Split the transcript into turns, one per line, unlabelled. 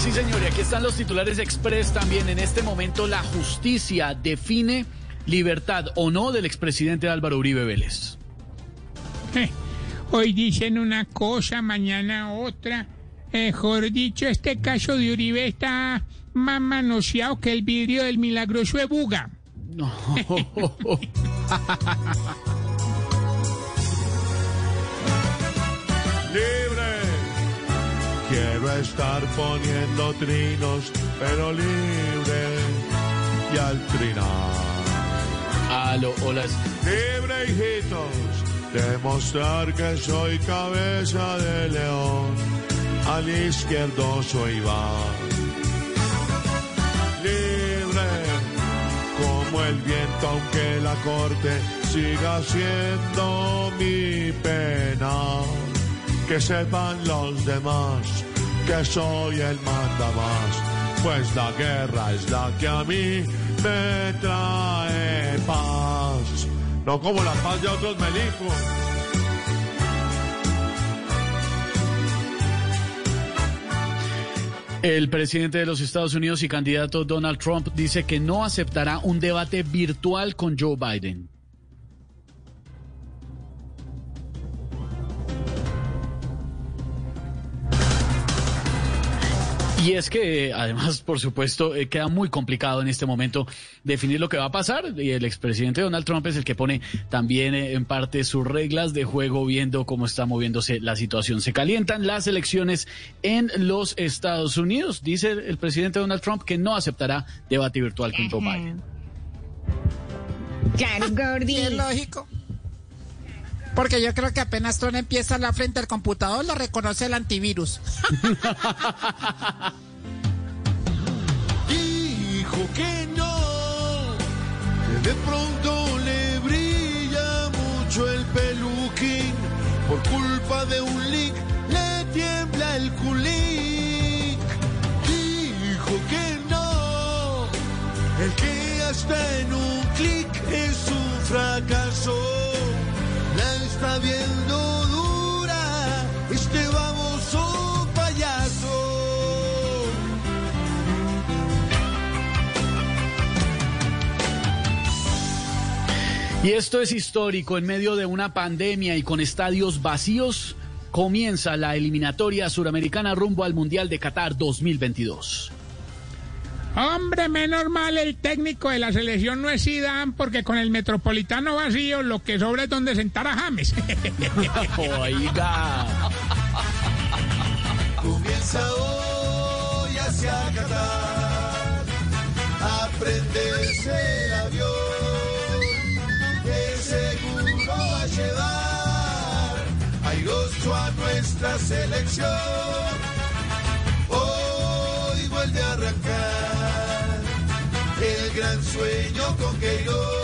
Sí, señor, y aquí están los titulares express también. En este momento la justicia define libertad o no del expresidente Álvaro Uribe Vélez.
Eh, Hoy dicen una cosa, mañana otra. Mejor dicho, este caso de Uribe está más manoseado que el vidrio del milagroso de Buga.
No.
Estar poniendo trinos, pero libre y al trinar.
Aló, hola.
Libre, hijitos, demostrar que soy cabeza de león. Al izquierdo soy Iván. Libre como el viento, aunque la corte siga siendo mi pena. Que sepan los demás que soy el mandamás, pues la guerra es la que a mí me trae paz. No como la paz de otros melicos.
El presidente de los Estados Unidos y candidato Donald Trump dice que no aceptará un debate virtual con Joe Biden. Y es que, además, por supuesto, eh, queda muy complicado en este momento definir lo que va a pasar. Y el expresidente Donald Trump es el que pone también eh, en parte sus reglas de juego, viendo cómo está moviéndose la situación. Se calientan las elecciones en los Estados Unidos. Dice el presidente Donald Trump que no aceptará debate virtual con Joe Biden.
Claro, Gordy.
Es lógico. Porque yo creo que apenas Tron empieza la frente al computador, lo reconoce el antivirus.
Dijo que no, que de pronto le brilla mucho el peluquín. Por culpa de un leak le tiembla el culic. Dijo que no, el que hasta en un clic
Y esto es histórico. En medio de una pandemia y con estadios vacíos, comienza la eliminatoria suramericana rumbo al Mundial de Qatar 2022.
Hombre, menos mal el técnico de la selección no es Zidane, porque con el metropolitano vacío lo que sobra es donde sentar a James.
Oiga.
Comienza hoy hacia Qatar airoso a nuestra selección. Hoy vuelve a arrancar el gran sueño con Queiroz.